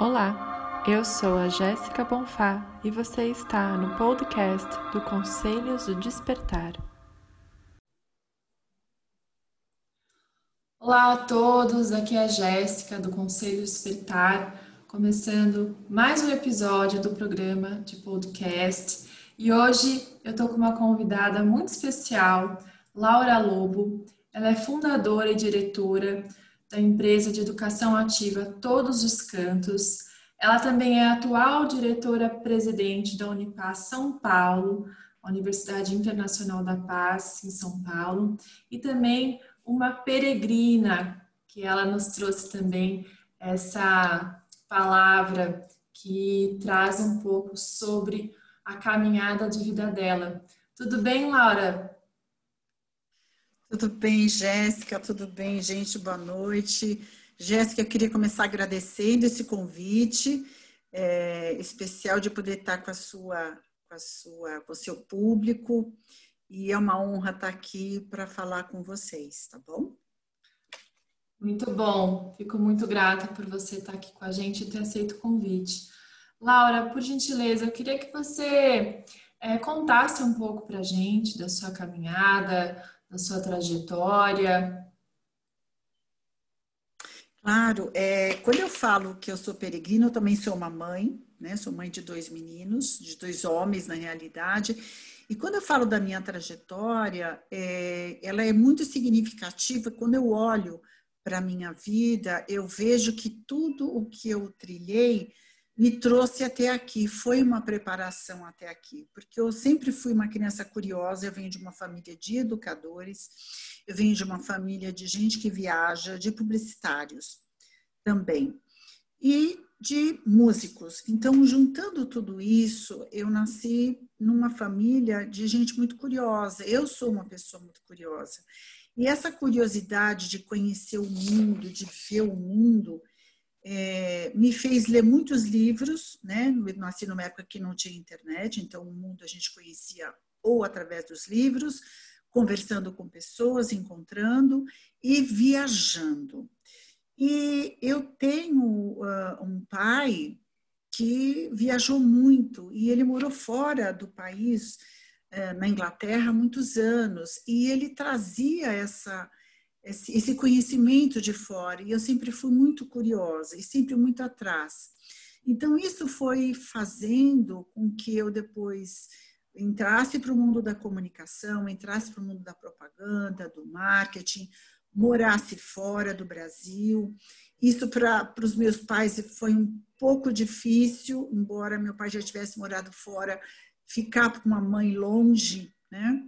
Olá, eu sou a Jéssica Bonfá e você está no podcast do Conselhos do Despertar. Olá a todos, aqui é a Jéssica do Conselho Despertar, começando mais um episódio do programa de podcast. E hoje eu estou com uma convidada muito especial, Laura Lobo. Ela é fundadora e diretora da empresa de educação ativa Todos os Cantos. Ela também é atual diretora-presidente da Unipaz São Paulo, Universidade Internacional da Paz, em São Paulo, e também uma peregrina, que ela nos trouxe também essa palavra que traz um pouco sobre a caminhada de vida dela. Tudo bem, Laura? Tudo bem, Jéssica? Tudo bem, gente? Boa noite. Jéssica, eu queria começar agradecendo esse convite é, especial de poder estar com a sua, com a sua, com o seu público e é uma honra estar aqui para falar com vocês, tá bom? Muito bom. Fico muito grata por você estar aqui com a gente e ter aceito o convite. Laura, por gentileza, eu queria que você é, contasse um pouco para a gente da sua caminhada, da sua trajetória? Claro, é, quando eu falo que eu sou peregrina, eu também sou uma mãe, né? Sou mãe de dois meninos, de dois homens na realidade. E quando eu falo da minha trajetória, é, ela é muito significativa. Quando eu olho para a minha vida, eu vejo que tudo o que eu trilhei me trouxe até aqui, foi uma preparação até aqui, porque eu sempre fui uma criança curiosa, eu venho de uma família de educadores, eu venho de uma família de gente que viaja, de publicitários também, e de músicos. Então, juntando tudo isso, eu nasci numa família de gente muito curiosa. Eu sou uma pessoa muito curiosa. E essa curiosidade de conhecer o mundo, de ver o mundo, é, me fez ler muitos livros, né? Nasci numa época que não tinha internet, então o mundo a gente conhecia ou através dos livros, conversando com pessoas, encontrando e viajando. E eu tenho uh, um pai que viajou muito e ele morou fora do país, uh, na Inglaterra, há muitos anos, e ele trazia essa esse, conhecimento de fora. E eu sempre fui muito curiosa e sempre muito atrás. Então, isso foi fazendo com que eu depois entrasse para o mundo da comunicação, entrasse para o mundo da propaganda, do marketing, morasse fora do Brasil. Isso para os meus pais foi um pouco difícil, embora meu pai já tivesse morado fora, ficar com uma mãe longe, né?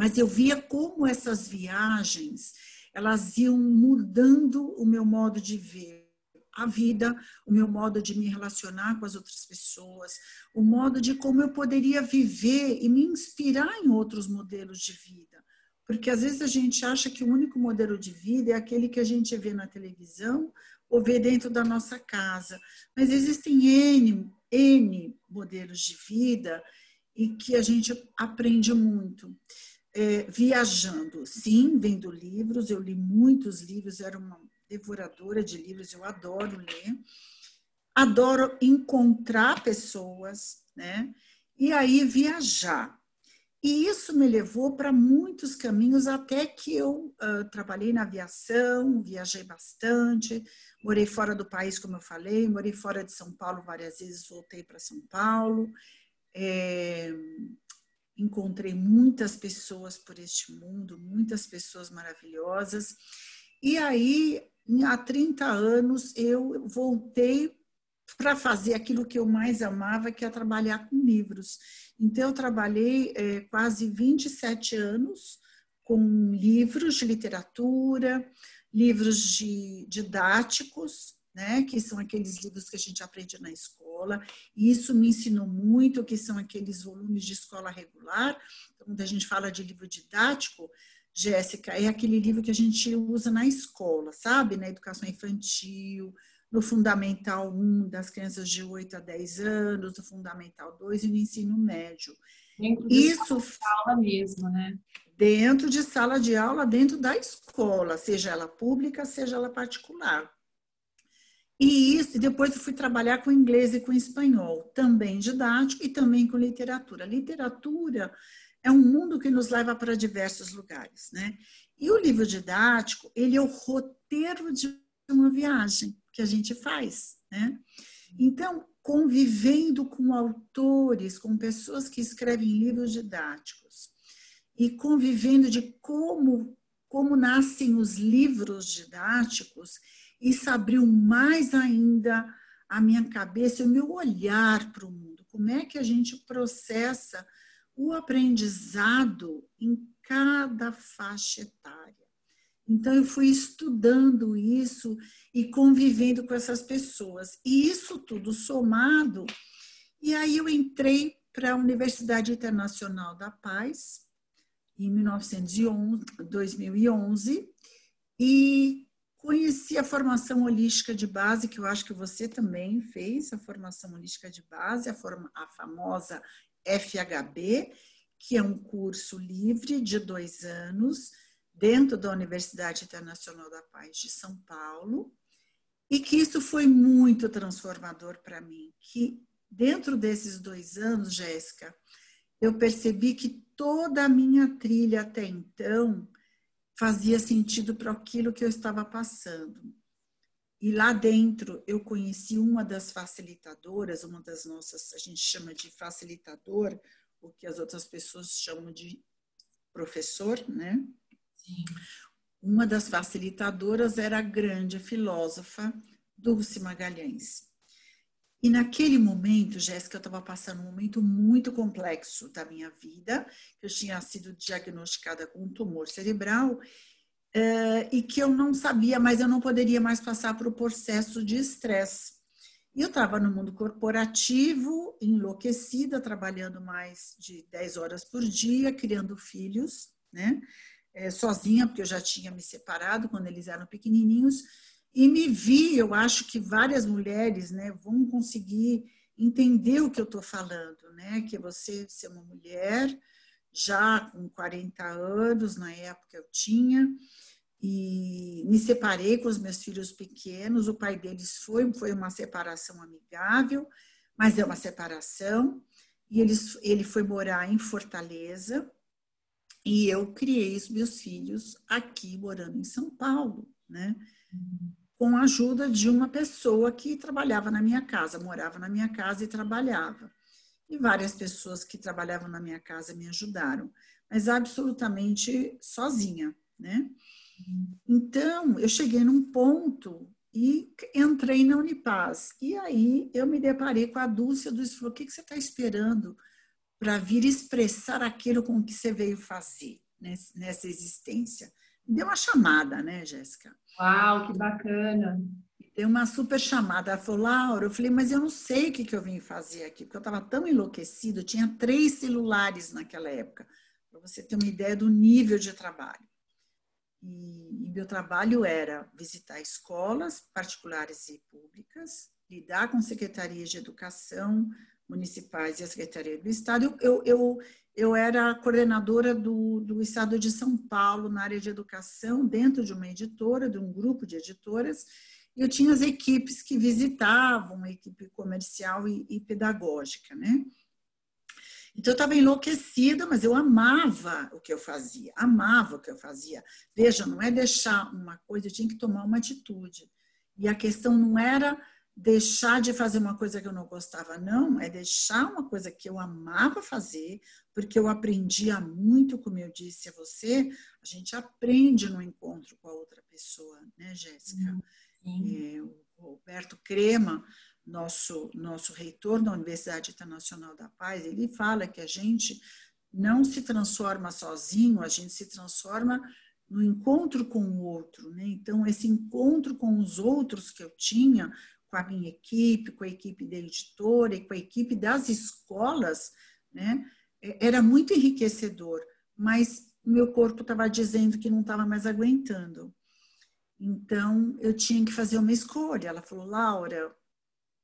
Mas eu via como essas viagens elas iam mudando o meu modo de ver a vida, o meu modo de me relacionar com as outras pessoas, o modo de como eu poderia viver e me inspirar em outros modelos de vida. Porque às vezes a gente acha que o único modelo de vida é aquele que a gente vê na televisão ou vê dentro da nossa casa. Mas existem N, N modelos de vida e que a gente aprende muito é, viajando, sim, vendo livros, eu li muitos livros, era uma devoradora de livros, eu adoro ler, adoro encontrar pessoas, né? E aí viajar. E isso me levou para muitos caminhos, até que eu uh, trabalhei na aviação, viajei bastante, morei fora do país, como eu falei, morei fora de São Paulo várias vezes, voltei para São Paulo. É, encontrei muitas pessoas por este mundo, muitas pessoas maravilhosas. E aí, há 30 anos, eu voltei para fazer aquilo que eu mais amava, que é trabalhar com livros. Então, eu trabalhei é, quase 27 anos com livros de literatura, livros de didáticos, né, que são aqueles livros que a gente aprende na escola, e isso me ensinou muito, que são aqueles volumes de escola regular, então, quando a gente fala de livro didático, Jéssica, é aquele livro que a gente usa na escola, sabe, na educação infantil, no Fundamental 1, das crianças de 8 a 10 anos, no Fundamental 2 e no ensino médio. Dentro de Isso, sala aula mesmo, né? Dentro de sala de aula, dentro da escola, seja ela pública, seja ela particular. E isso, depois eu fui trabalhar com inglês e com espanhol, também didático e também com literatura. Literatura é um mundo que nos leva para diversos lugares, né? E o livro didático, ele é o roteiro de uma viagem que a gente faz, né? Então, convivendo com autores, com pessoas que escrevem livros didáticos e convivendo de como como nascem os livros didáticos, isso abriu mais ainda a minha cabeça, o meu olhar para o mundo. Como é que a gente processa o aprendizado em cada faixa etária? Então, eu fui estudando isso e convivendo com essas pessoas. E isso tudo somado, e aí eu entrei para a Universidade Internacional da Paz, em 1911, 2011, e Conheci a formação holística de base, que eu acho que você também fez, a formação holística de base, a, forma, a famosa FHB, que é um curso livre de dois anos, dentro da Universidade Internacional da Paz de São Paulo, e que isso foi muito transformador para mim. Que dentro desses dois anos, Jéssica, eu percebi que toda a minha trilha até então fazia sentido para aquilo que eu estava passando. E lá dentro eu conheci uma das facilitadoras, uma das nossas, a gente chama de facilitador, o que as outras pessoas chamam de professor, né? Sim. Uma das facilitadoras era a grande filósofa Dulce Magalhães. E naquele momento, Jéssica, eu estava passando um momento muito complexo da minha vida. Eu tinha sido diagnosticada com um tumor cerebral uh, e que eu não sabia, mas eu não poderia mais passar por um processo de estresse. E eu estava no mundo corporativo, enlouquecida, trabalhando mais de 10 horas por dia, criando filhos, né? É, sozinha, porque eu já tinha me separado quando eles eram pequenininhos e me vi, eu acho que várias mulheres né, vão conseguir entender o que eu estou falando, né? Que você ser uma mulher já com 40 anos, na época eu tinha, e me separei com os meus filhos pequenos, o pai deles foi, foi uma separação amigável, mas é uma separação, e eles, ele foi morar em Fortaleza, e eu criei os meus filhos aqui, morando em São Paulo, né? Com a ajuda de uma pessoa que trabalhava na minha casa, morava na minha casa e trabalhava. E várias pessoas que trabalhavam na minha casa me ajudaram, mas absolutamente sozinha, né? Então, eu cheguei num ponto e entrei na Unipaz. E aí eu me deparei com a Dulce, a Dulce falou, o que, que você está esperando para vir expressar aquilo com que você veio fazer nessa existência? Deu uma chamada, né, Jéssica? Uau, que bacana! Deu uma super chamada. Ela falou, Laura, eu falei, mas eu não sei o que, que eu vim fazer aqui, porque eu estava tão enlouquecido, tinha três celulares naquela época, para você ter uma ideia do nível de trabalho. E, e meu trabalho era visitar escolas particulares e públicas, lidar com secretarias de educação municipais e a Secretaria do Estado. Eu, eu, eu era coordenadora do, do Estado de São Paulo na área de educação, dentro de uma editora, de um grupo de editoras, e eu tinha as equipes que visitavam, a equipe comercial e, e pedagógica, né? Então eu estava enlouquecida, mas eu amava o que eu fazia, amava o que eu fazia. Veja, não é deixar uma coisa, eu tinha que tomar uma atitude. E a questão não era deixar de fazer uma coisa que eu não gostava, não, é deixar uma coisa que eu amava fazer, porque eu aprendia muito, como eu disse a você, a gente aprende no encontro com a outra pessoa, né, Jéssica? É, o Roberto Crema, nosso, nosso reitor da Universidade Internacional da Paz, ele fala que a gente não se transforma sozinho, a gente se transforma no encontro com o outro, né? Então, esse encontro com os outros que eu tinha, com a minha equipe, com a equipe da editora e com a equipe das escolas, né? É, era muito enriquecedor, mas meu corpo estava dizendo que não estava mais aguentando. Então, eu tinha que fazer uma escolha. Ela falou, Laura,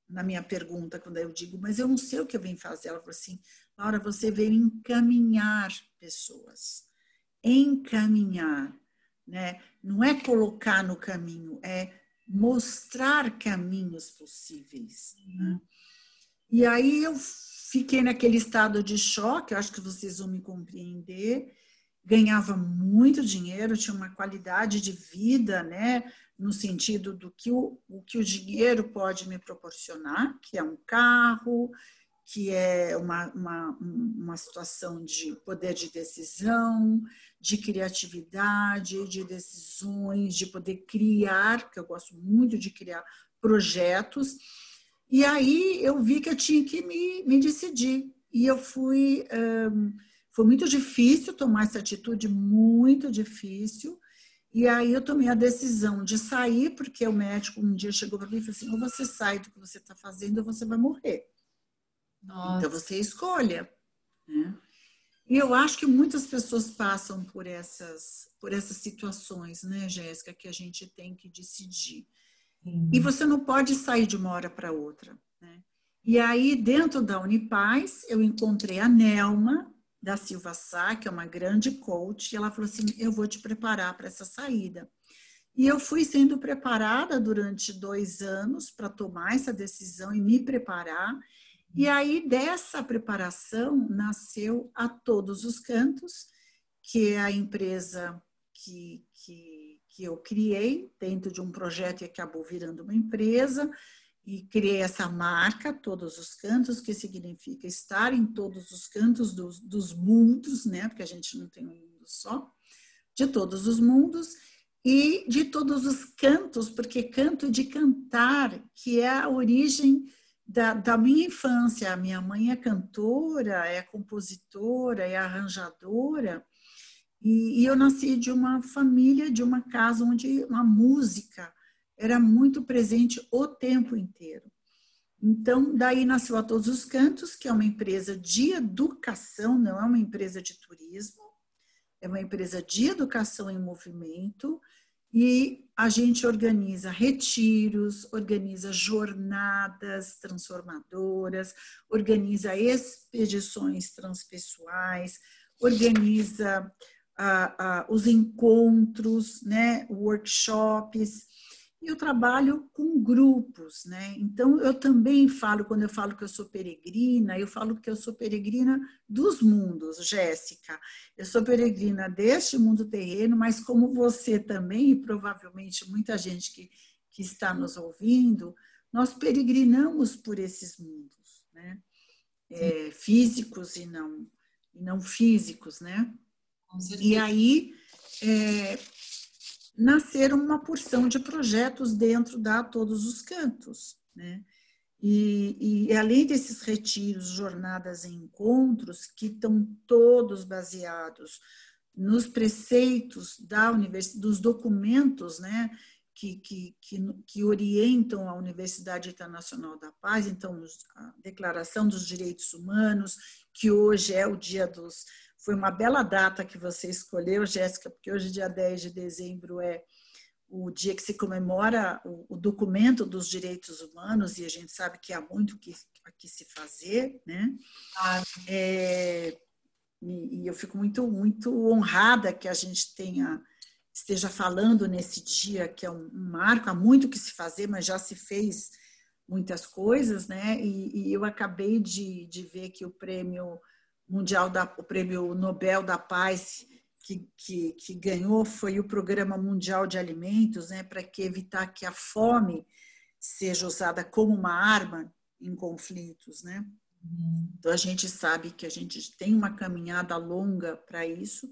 na minha pergunta, quando eu digo, mas eu não sei o que eu vim fazer. Ela falou assim, Laura, você veio encaminhar pessoas. Encaminhar, né? Não é colocar no caminho, é mostrar caminhos possíveis. Né? E aí eu fiquei naquele estado de choque, acho que vocês vão me compreender. Ganhava muito dinheiro, tinha uma qualidade de vida, né? No sentido do que o, o que o dinheiro pode me proporcionar, que é um carro, que é uma, uma, uma situação de poder de decisão, de criatividade, de decisões, de poder criar, porque eu gosto muito de criar projetos. E aí eu vi que eu tinha que me, me decidir. E eu fui. Um, foi muito difícil tomar essa atitude, muito difícil. E aí eu tomei a decisão de sair, porque o médico um dia chegou para mim e falou assim: ou você sai do que você está fazendo, ou você vai morrer. Nossa. Então você escolha. Né? E eu acho que muitas pessoas passam por essas, por essas situações, né, Jéssica, que a gente tem que decidir. Uhum. E você não pode sair de uma hora para outra. Né? E aí, dentro da Unipaz, eu encontrei a Nelma da Silva Sá, que é uma grande coach, e ela falou assim: Eu vou te preparar para essa saída. E eu fui sendo preparada durante dois anos para tomar essa decisão e me preparar. E aí, dessa preparação, nasceu a Todos os Cantos, que é a empresa que, que, que eu criei dentro de um projeto e acabou virando uma empresa. E criei essa marca, Todos os Cantos, que significa estar em todos os cantos dos, dos mundos, né? Porque a gente não tem um mundo só, de todos os mundos e de todos os cantos, porque canto de cantar, que é a origem da, da, minha infância. A minha mãe é cantora, é compositora, é arranjadora. E, e, eu nasci de uma família, de uma casa onde a música era muito presente o tempo inteiro. Então, daí nasceu a Todos os Cantos, que é uma empresa de educação, não é uma empresa de turismo, é uma empresa de educação em movimento, e a gente organiza retiros, organiza jornadas transformadoras, organiza expedições transpessoais, organiza ah, ah, os encontros, né, workshops, eu trabalho com grupos, né? Então eu também falo, quando eu falo que eu sou peregrina, eu falo que eu sou peregrina dos mundos, Jéssica. Eu sou peregrina deste mundo terreno, mas como você também, e provavelmente muita gente que, que está nos ouvindo, nós peregrinamos por esses mundos, né? É, físicos e não, e não físicos, né? E aí, é, nasceram uma porção de projetos dentro da Todos os Cantos, né? E, e, além desses retiros, jornadas e encontros, que estão todos baseados nos preceitos da universidade, dos documentos, né, que, que, que, que, orientam a Universidade Internacional da Paz, então a Declaração dos Direitos Humanos, que hoje é o dia dos foi uma bela data que você escolheu, Jéssica, porque hoje, dia 10 de dezembro, é o dia que se comemora o, documento dos direitos humanos, e a gente sabe que há muito que, que se fazer, né? Ah. É, e, e, eu fico muito, muito honrada que a gente tenha esteja falando nesse dia, que é um, um marco, há muito que se fazer, mas já se fez muitas coisas, né? E, e eu acabei de, de ver que o prêmio mundial da, o prêmio Nobel da Paz que, que, que ganhou foi o Programa Mundial de Alimentos, né, para que evitar que a fome seja usada como uma arma em conflitos, né? Então a gente sabe que a gente tem uma caminhada longa para isso.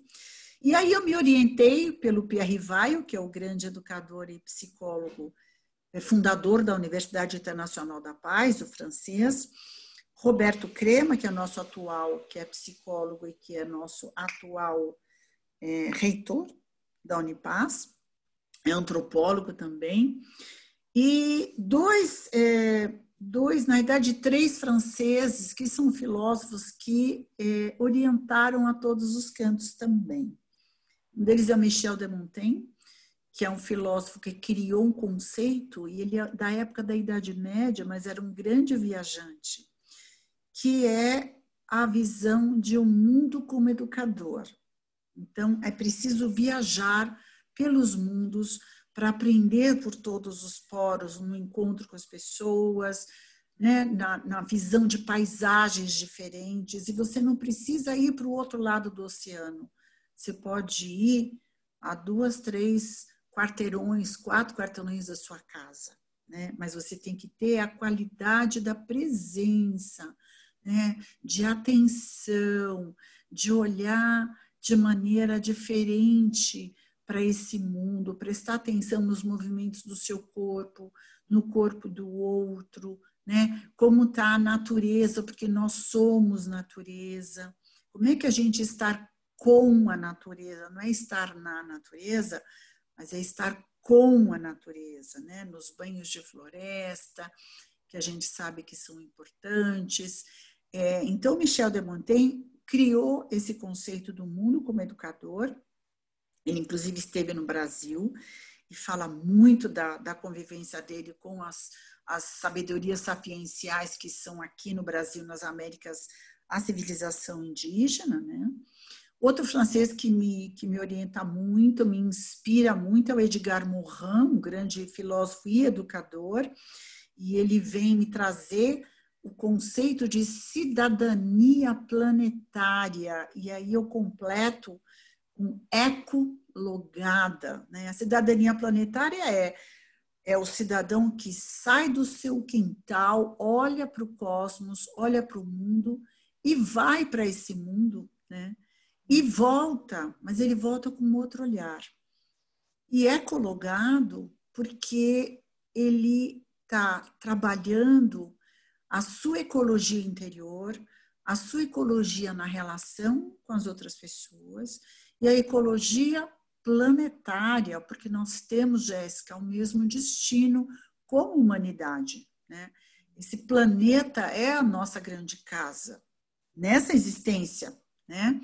E aí eu me orientei pelo Pierre Rivaio, que é o grande educador e psicólogo, é fundador da Universidade Internacional da Paz, o francês, Roberto Crema, que é nosso atual, que é psicólogo e que é nosso atual é, reitor da Unipaz, é antropólogo também, e dois, é, dois, na verdade, três franceses que são filósofos que é, orientaram a todos os cantos também. Um deles é o Michel de Montaigne, que é um filósofo que criou um conceito, e ele é da época da Idade Média, mas era um grande viajante que é a visão de um mundo como educador. Então, é preciso viajar pelos mundos para aprender por todos os poros, no encontro com as pessoas, né, na, na visão de paisagens diferentes, e você não precisa ir para o outro lado do oceano. Você pode ir a duas, três quarteirões, quatro quarteirões da sua casa, né? Mas você tem que ter a qualidade da presença, né? De atenção, de olhar de maneira diferente para esse mundo, prestar atenção nos movimentos do seu corpo, no corpo do outro, né? Como está a natureza, porque nós somos natureza. Como é que a gente está com a natureza? Não é estar na natureza, mas é estar com a natureza, né? Nos banhos de floresta, que a gente sabe que são importantes. É, então, Michel de Montaigne criou esse conceito do mundo como educador. Ele, inclusive, esteve no Brasil e fala muito da, da convivência dele com as as sabedorias sapienciais que são aqui no Brasil, nas Américas, a civilização indígena, né? Outro francês que me, que me orienta muito, me inspira muito, é o Edgar Morin, um grande filósofo e educador, e ele vem me trazer o conceito de cidadania planetária, e aí eu completo com ecologada. Né? A cidadania planetária é é o cidadão que sai do seu quintal, olha para o cosmos, olha para o mundo e vai para esse mundo, né? E volta, mas ele volta com outro olhar. E é cologado porque ele está trabalhando a sua ecologia interior, a sua ecologia na relação com as outras pessoas e a ecologia planetária, porque nós temos, Jéssica, o mesmo destino como humanidade. Né? Esse planeta é a nossa grande casa nessa existência, né?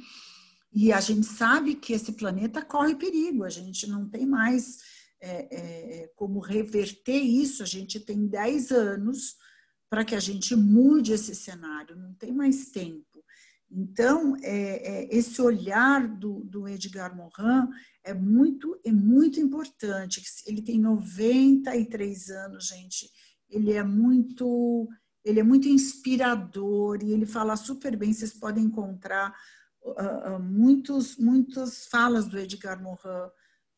E a gente sabe que esse planeta corre perigo, a gente não tem mais é, é, como reverter isso, a gente tem 10 anos para que a gente mude esse cenário, não tem mais tempo. Então, é, é, esse olhar do, do, Edgar Morin é muito, é muito importante. Ele tem 93 anos, gente. Ele é muito, ele é muito inspirador e ele fala super bem. Vocês podem encontrar uh, muitos, muitas falas do Edgar Morin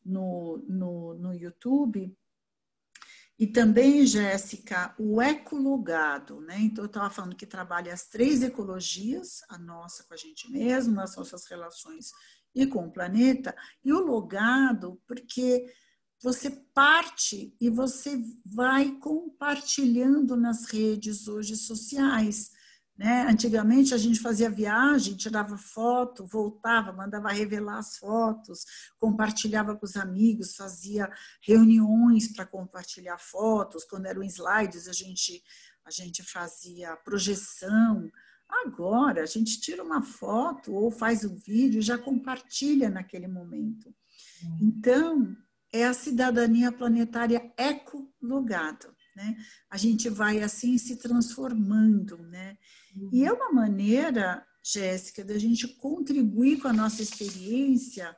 no, no, no YouTube. E também, Jéssica, o ecologado, né? Então, eu estava falando que trabalha as três ecologias, a nossa com a gente mesmo, as nossas relações e com o planeta, e o logado, porque você parte e você vai compartilhando nas redes hoje sociais. Né? Antigamente a gente fazia viagem, tirava foto, voltava, mandava revelar as fotos, compartilhava com os amigos, fazia reuniões para compartilhar fotos. Quando eram slides, a gente, a gente fazia projeção. Agora a gente tira uma foto ou faz um vídeo e já compartilha naquele momento. Então, é a cidadania planetária ecologada. Né? A gente vai assim se transformando, né? E é uma maneira, Jéssica, da gente contribuir com a nossa experiência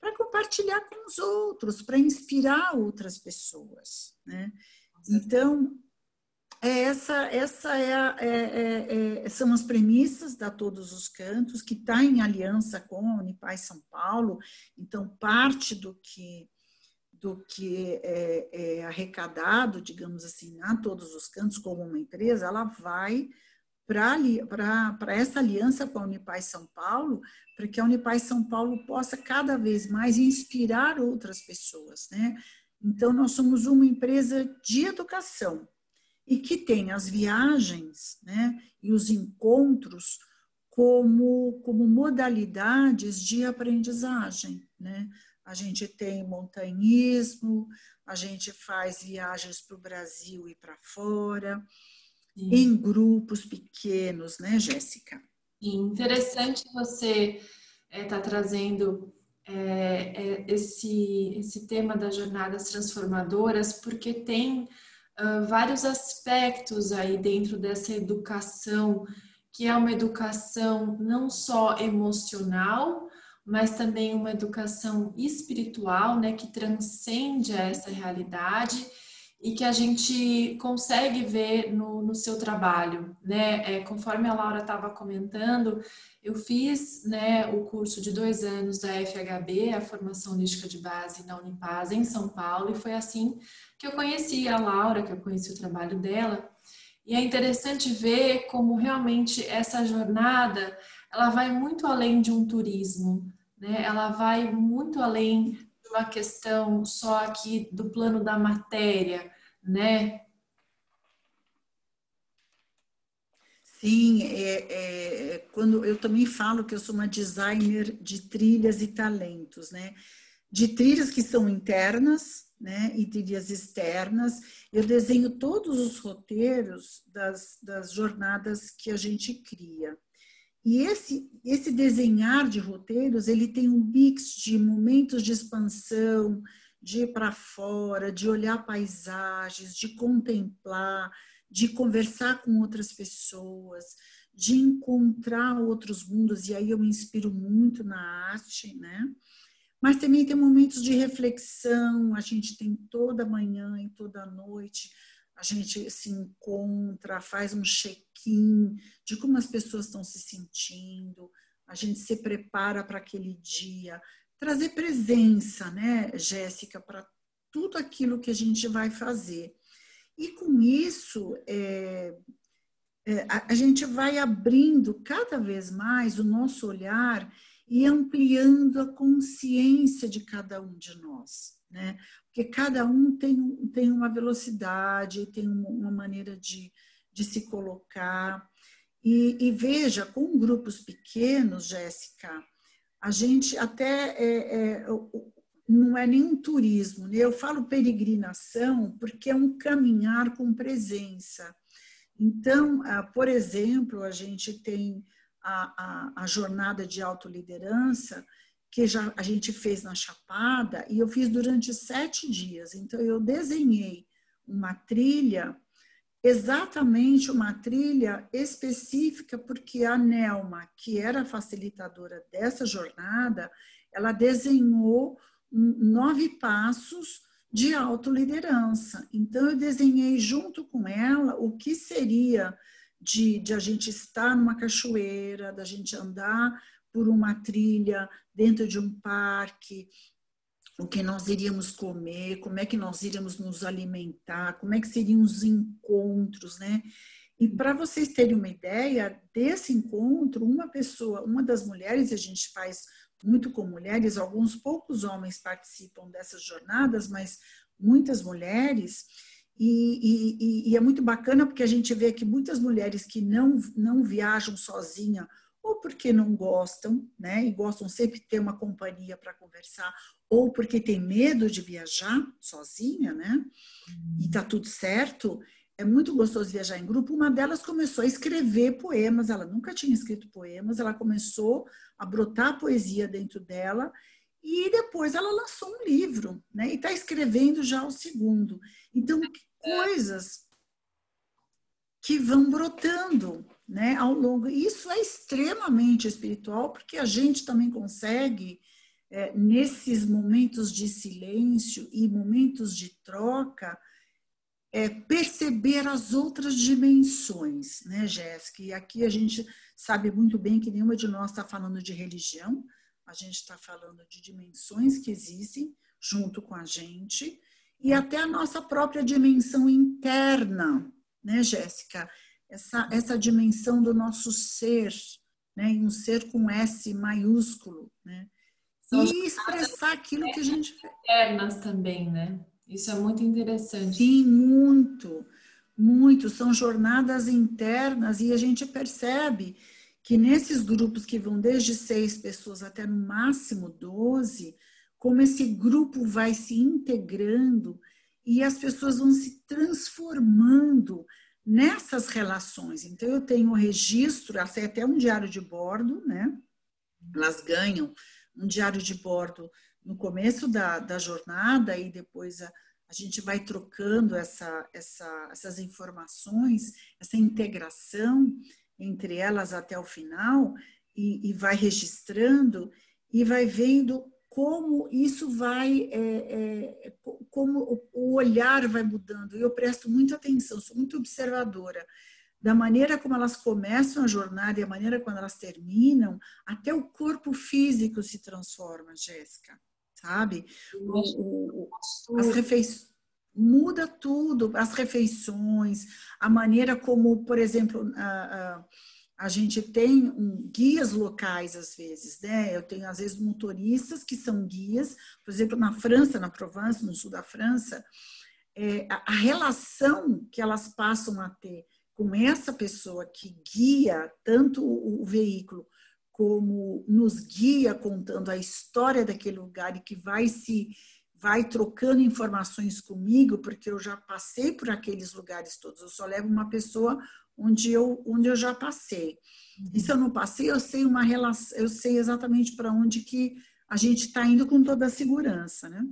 para compartilhar com os outros, para inspirar outras pessoas, né? Então, é essa, essa é, a, é, é, é, são as premissas da Todos os Cantos, que está em aliança com a Unipaz São Paulo. Então, parte do que do que é, é, arrecadado, digamos assim, a todos os cantos, como uma empresa, ela vai para essa aliança com a Unipaz São Paulo, para que a Unipaz São Paulo possa cada vez mais inspirar outras pessoas. Né? Então, nós somos uma empresa de educação e que tem as viagens né, e os encontros como, como modalidades de aprendizagem. Né? A gente tem montanhismo, a gente faz viagens para o Brasil e para fora, Sim. em grupos pequenos, né, Jéssica? Interessante você estar é, tá trazendo é, é, esse, esse tema das jornadas transformadoras, porque tem uh, vários aspectos aí dentro dessa educação, que é uma educação não só emocional, mas também uma educação espiritual, né, que transcende essa realidade e que a gente consegue ver no, no seu trabalho, né? É, conforme a Laura estava comentando, eu fiz né, o curso de dois anos da FHB, a Formação Holística de Base na Unipaz, em São Paulo, e foi assim que eu conheci a Laura, que eu conheci o trabalho dela. E é interessante ver como realmente essa jornada ela vai muito além de um turismo, né? Ela vai muito além de uma questão só aqui do plano da matéria, né? Sim, é, é, quando eu também falo que eu sou uma designer de trilhas e talentos, né? De trilhas que são internas, né? E trilhas externas. Eu desenho todos os roteiros das, das jornadas que a gente cria. E esse, esse desenhar de roteiros, ele tem um mix de momentos de expansão, de ir para fora, de olhar paisagens, de contemplar, de conversar com outras pessoas, de encontrar outros mundos, e aí eu me inspiro muito na arte, né? Mas também tem momentos de reflexão, a gente tem toda manhã e toda noite, a gente se encontra, faz um check-in de como as pessoas estão se sentindo, a gente se prepara para aquele dia, trazer presença, né, Jéssica, para tudo aquilo que a gente vai fazer. E com isso, é, é, a, a gente vai abrindo cada vez mais o nosso olhar e ampliando a consciência de cada um de nós, né? Porque cada um tem, tem uma velocidade, tem uma maneira de, de se colocar. E, e veja, com grupos pequenos, Jéssica, a gente até é, é, não é nenhum turismo, né? eu falo peregrinação porque é um caminhar com presença. Então, ah, por exemplo, a gente tem a, a, a jornada de autoliderança, que já a gente fez na Chapada, e eu fiz durante sete dias. Então, eu desenhei uma trilha exatamente uma trilha específica, porque a Nelma, que era facilitadora dessa jornada, ela desenhou nove passos de autoliderança. Então, eu desenhei junto com ela o que seria de, de a gente estar numa cachoeira, da gente andar por uma trilha dentro de um parque, o que nós iríamos comer, como é que nós iríamos nos alimentar, como é que seriam os encontros, né? E para vocês terem uma ideia desse encontro, uma pessoa, uma das mulheres, a gente faz muito com mulheres, alguns poucos homens participam dessas jornadas, mas muitas mulheres, e, e, e é muito bacana porque a gente vê que muitas mulheres que não, não viajam sozinha ou porque não gostam, né, e gostam sempre de ter uma companhia para conversar, ou porque tem medo de viajar sozinha, né, e tá tudo certo, é muito gostoso viajar em grupo. Uma delas começou a escrever poemas, ela nunca tinha escrito poemas, ela começou a brotar poesia dentro dela, e depois ela lançou um livro, né, e está escrevendo já o segundo. Então, coisas que vão brotando, né, ao longo. Isso é extremamente espiritual, porque a gente também consegue, é, nesses momentos de silêncio e momentos de troca, é, perceber as outras dimensões, né, Jéssica? E aqui a gente sabe muito bem que nenhuma de nós está falando de religião, a gente está falando de dimensões que existem junto com a gente e até a nossa própria dimensão interna, né, Jéssica? essa, essa dimensão do nosso ser, né? um ser com S maiúsculo, né? e expressar aquilo que a gente internas também, né? Isso é muito interessante. Sim, muito, muito. São jornadas internas e a gente percebe que nesses grupos que vão desde seis pessoas até no máximo doze, como esse grupo vai se integrando e as pessoas vão se transformando nessas relações. Então, eu tenho um registro, até um diário de bordo, né? Elas ganham um diário de bordo no começo da, da jornada e depois a, a gente vai trocando essa, essa, essas informações, essa integração entre elas até o final e, e vai registrando. e vai vendo como isso vai, é, é, como o olhar vai mudando. Eu presto muita atenção, sou muito observadora da maneira como elas começam a jornada e a maneira como elas terminam, até o corpo físico se transforma, Jéssica, sabe? O, o, as refeições muda tudo, as refeições, a maneira como, por exemplo, a, a, a gente tem um, guias locais às vezes, né? Eu tenho às vezes motoristas que são guias, por exemplo, na França, na Provence, no sul da França, é, a, a relação que elas passam a ter com essa pessoa que guia tanto o, veículo como nos guia contando a história daquele lugar e que vai se vai trocando informações comigo, porque eu já passei por aqueles lugares todos. Eu só levo uma pessoa onde eu onde eu já passei. E se eu não passei, eu sei uma relação, eu sei exatamente para onde que a gente está indo com toda a segurança, né?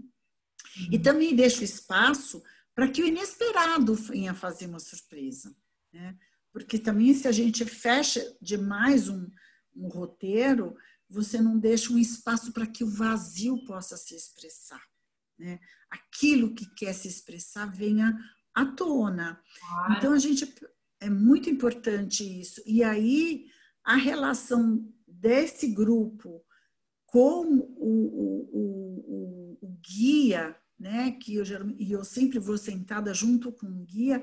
E uhum. também deixo espaço para que o inesperado venha fazer uma surpresa. Né? Porque também se a gente fecha demais um, um roteiro, você não deixa um espaço para que o vazio possa se expressar. Né? Aquilo que quer se expressar venha à tona. Ah. Então a gente é muito importante isso. E aí a relação desse grupo com o, o, o, o guia, né? Que eu, e eu sempre vou sentada junto com o guia,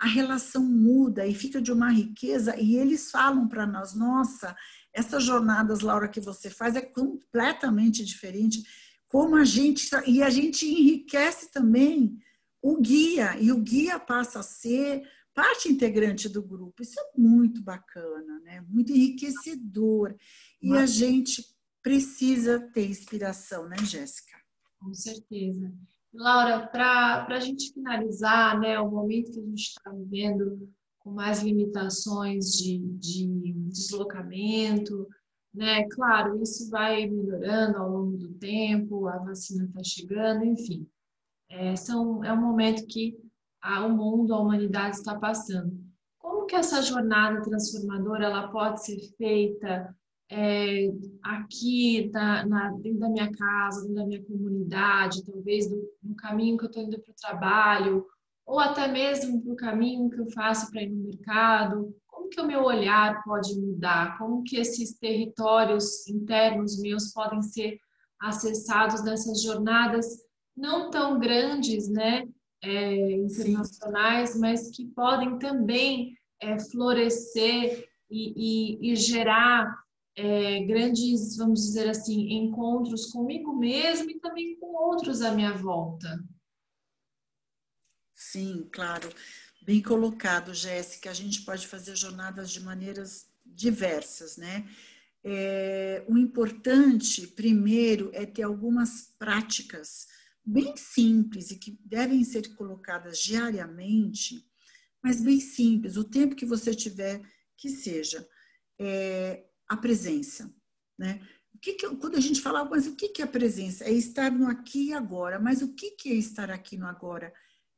a relação muda e fica de uma riqueza e eles falam para nós, nossa, essas jornadas, Laura, que você faz é completamente diferente, como a gente e a gente enriquece também o guia e o guia passa a ser parte integrante do grupo. Isso é muito bacana, né? Muito enriquecedor. E a gente precisa ter inspiração, né, Jéssica? Com certeza. Laura, para a gente finalizar, né, o momento que a gente está vivendo com mais limitações de, de deslocamento, né? Claro, isso vai melhorando ao longo do tempo, a vacina está chegando, enfim. É, são, é um momento que a, o mundo, a humanidade está passando. Como que essa jornada transformadora ela pode ser feita é, aqui na, na, dentro da minha casa, dentro da minha comunidade, talvez do, no caminho que eu estou indo para o trabalho, ou até mesmo para o caminho que eu faço para ir no mercado, que o meu olhar pode mudar? Como que esses territórios internos meus podem ser acessados nessas jornadas não tão grandes, né, é, internacionais, Sim. mas que podem também é, florescer e, e, e gerar é, grandes, vamos dizer assim, encontros comigo mesmo e também com outros à minha volta. Sim, claro. Bem colocado, Jéssica. A gente pode fazer jornadas de maneiras diversas, né? É, o importante, primeiro, é ter algumas práticas bem simples e que devem ser colocadas diariamente, mas bem simples, o tempo que você tiver que seja. É, a presença, né? O que, que quando a gente fala, mas o que, que é a presença? É estar no aqui e agora. Mas o que, que é estar aqui no agora?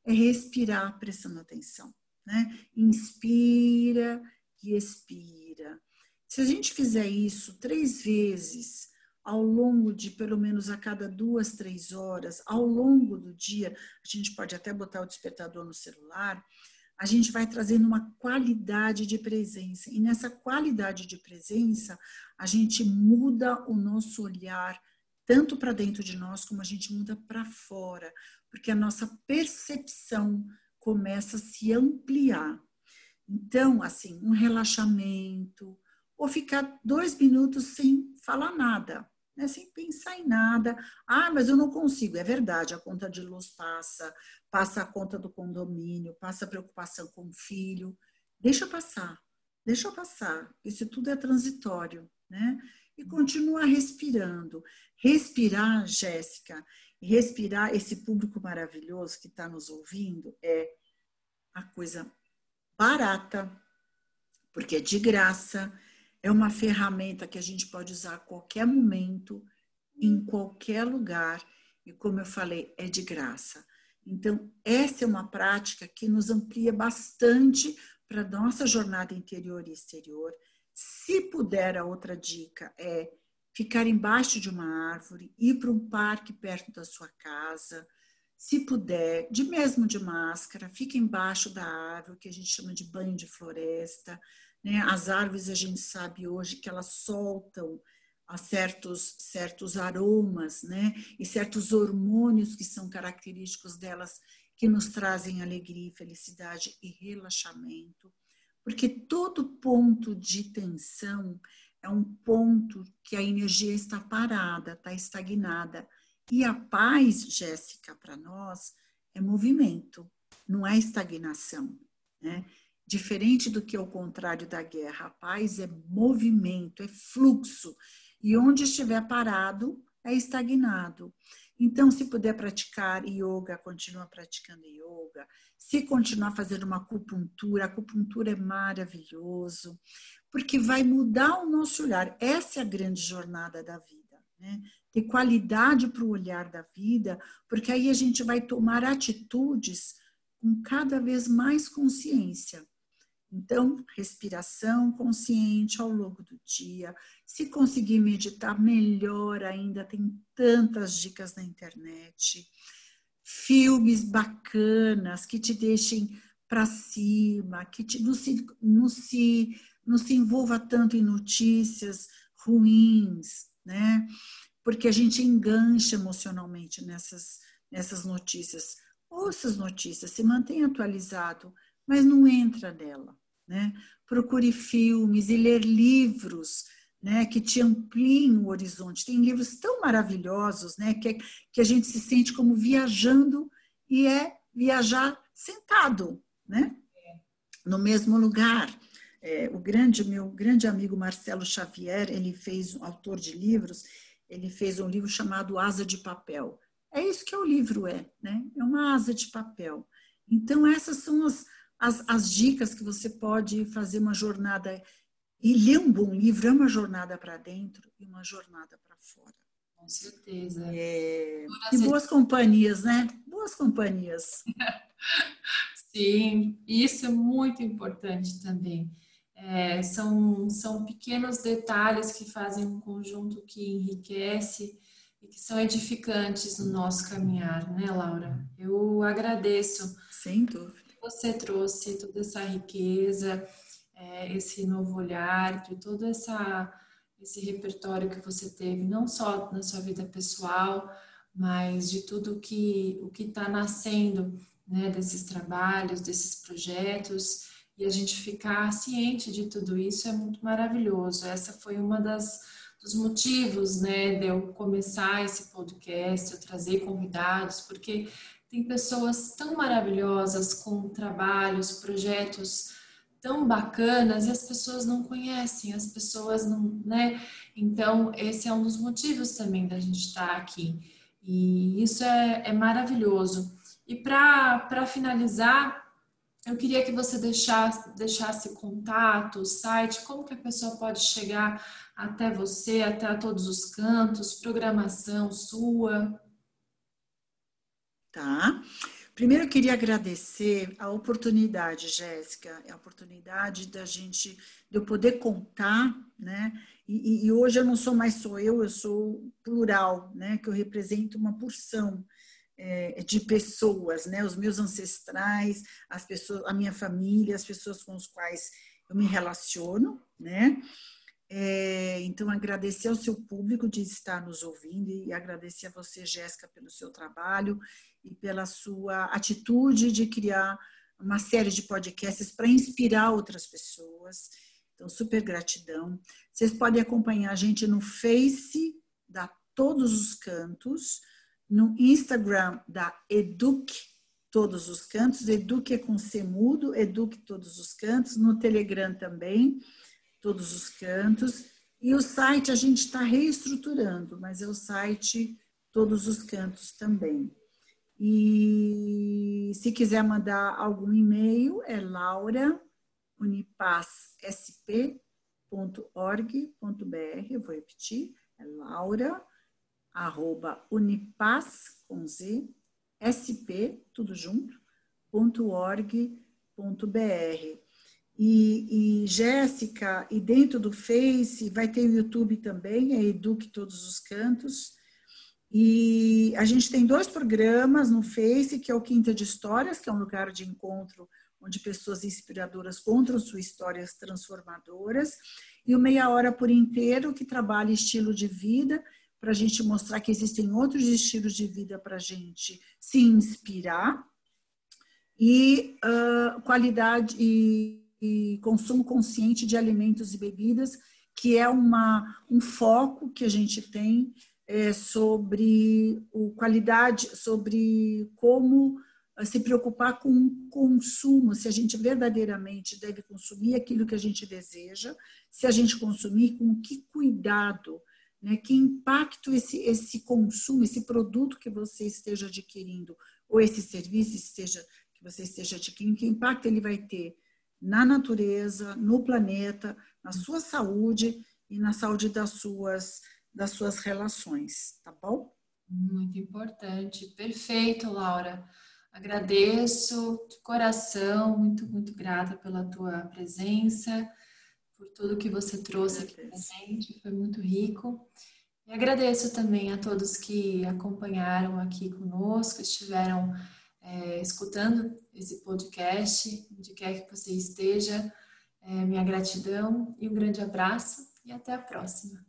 É respirar prestando atenção, né? Inspira e expira. Se a gente fizer isso três vezes ao longo de pelo menos a cada duas, três horas, ao longo do dia, a gente pode até botar o despertador no celular, a gente vai trazendo uma qualidade de presença. E nessa qualidade de presença, a gente muda o nosso olhar tanto para dentro de nós como a gente muda para fora, porque a nossa percepção começa a se ampliar. Então, assim, um relaxamento, ou ficar dois minutos sem falar nada né, sem pensar em nada. Ah, mas eu não consigo. É verdade, a conta de luz passa, passa a conta do condomínio, passa a preocupação com o filho. Deixa passar, deixa passar. Isso tudo é transitório, né? E continua respirando. Respirar, Jéssica, respirar esse público maravilhoso que está nos ouvindo é a coisa barata, porque é de graça é uma ferramenta que a gente pode usar a qualquer momento, em qualquer lugar, e como eu falei, é de graça. Então, essa é uma prática que nos amplia bastante para nossa jornada interior e exterior. Se puder, a outra dica é ficar embaixo de uma árvore, ir para um parque perto da sua casa, se puder, de mesmo de máscara, fique embaixo da árvore, que a gente chama de banho de floresta. Né? As árvores, a gente sabe hoje que elas soltam a certos, certos aromas né? e certos hormônios que são característicos delas, que nos trazem alegria, felicidade e relaxamento. Porque todo ponto de tensão é um ponto que a energia está parada, está estagnada. E a paz, Jéssica, para nós, é movimento, não é estagnação. Né? Diferente do que é o contrário da guerra, a paz é movimento, é fluxo. E onde estiver parado, é estagnado. Então, se puder praticar yoga, continua praticando yoga. Se continuar fazendo uma acupuntura, acupuntura é maravilhoso porque vai mudar o nosso olhar. Essa é a grande jornada da vida, né? Ter qualidade para o olhar da vida, porque aí a gente vai tomar atitudes com cada vez mais consciência. Então, respiração consciente ao longo do dia. Se conseguir meditar, melhor ainda, tem tantas dicas na internet. Filmes bacanas que te deixem para cima, que te, não, se, não se não se envolva tanto em notícias ruins, né? Porque a gente engancha emocionalmente nessas, nessas notícias. Ouça as notícias, se mantenha atualizado, mas não entra nela, né? Procure filmes e ler livros, né, que te ampliem o horizonte. Tem livros tão maravilhosos, né, que, que a gente se sente como viajando e é viajar sentado, né, no mesmo lugar é, o grande meu grande amigo Marcelo Xavier, ele fez um autor de livros, ele fez um livro chamado Asa de Papel. É isso que o livro é, né? É uma asa de papel. Então essas são as, as, as dicas que você pode fazer uma jornada e ler um bom livro é uma jornada para dentro e uma jornada para fora. Com certeza. É, e boas companhias, né? Boas companhias. Sim, isso é muito importante também. É, são, são pequenos detalhes que fazem um conjunto que enriquece e que são edificantes no nosso caminhar, né, Laura? Eu agradeço. Sem dúvida. Você trouxe toda essa riqueza, é, esse novo olhar, de todo essa, esse repertório que você teve, não só na sua vida pessoal, mas de tudo que, o que está nascendo né, desses trabalhos, desses projetos e a gente ficar ciente de tudo isso é muito maravilhoso. Essa foi uma das dos motivos, né, de eu começar esse podcast, eu trazer convidados, porque tem pessoas tão maravilhosas com trabalhos, projetos tão bacanas e as pessoas não conhecem, as pessoas não, né? Então, esse é um dos motivos também da gente estar aqui. E isso é, é maravilhoso. E para finalizar, eu queria que você deixasse, deixasse contato, site, como que a pessoa pode chegar até você, até todos os cantos, programação sua. Tá. Primeiro eu queria agradecer a oportunidade, Jéssica, a oportunidade da gente, de eu poder contar, né? E, e, hoje eu não sou mais só eu, eu sou plural, né? Que eu represento uma porção é, de pessoas, né? Os meus ancestrais, as pessoas, a minha família, as pessoas com as quais eu me relaciono, né? É, então, agradecer ao seu público de estar nos ouvindo e agradecer a você, Jéssica, pelo seu trabalho e pela sua atitude de criar uma série de podcasts para inspirar outras pessoas. Então, super gratidão. Vocês podem acompanhar a gente no Face da Todos os Cantos, no Instagram da Eduque Todos os Cantos, Eduque é com C mudo, Eduque Todos os Cantos, no Telegram também, Todos os Cantos, e o site a gente está reestruturando, mas é o site Todos os Cantos também. E se quiser mandar algum e-mail, é lauraunipassp.org.br, eu vou repetir, é laura arroba com z, sp, tudo junto, ponto org, ponto br. E, e Jéssica, e dentro do Face, vai ter o YouTube também, é Eduque Todos os Cantos. E a gente tem dois programas no Face, que é o Quinta de Histórias, que é um lugar de encontro onde pessoas inspiradoras contam suas histórias transformadoras, e o Meia Hora por Inteiro, que trabalha estilo de vida, para a gente mostrar que existem outros estilos de vida para a gente se inspirar, e uh, qualidade e, e, consumo consciente de alimentos e bebidas, que é uma, um foco que a gente tem é, sobre o qualidade, sobre como se preocupar com o consumo, se a gente verdadeiramente deve consumir aquilo que a gente deseja, se a gente consumir com que cuidado, né? que impacto esse, esse consumo, esse produto que você esteja adquirindo, ou esse serviço esteja, que você esteja adquirindo, que impacto ele vai ter na natureza, no planeta, na sua saúde e na saúde das suas, das suas relações, tá bom? Muito importante. Perfeito, Laura. Agradeço de coração, muito, muito grata pela tua presença, por tudo que você trouxe aqui para gente, foi muito rico. E agradeço também a todos que acompanharam aqui conosco, estiveram é, escutando esse podcast, onde quer que você esteja. É, minha gratidão e um grande abraço e até a próxima.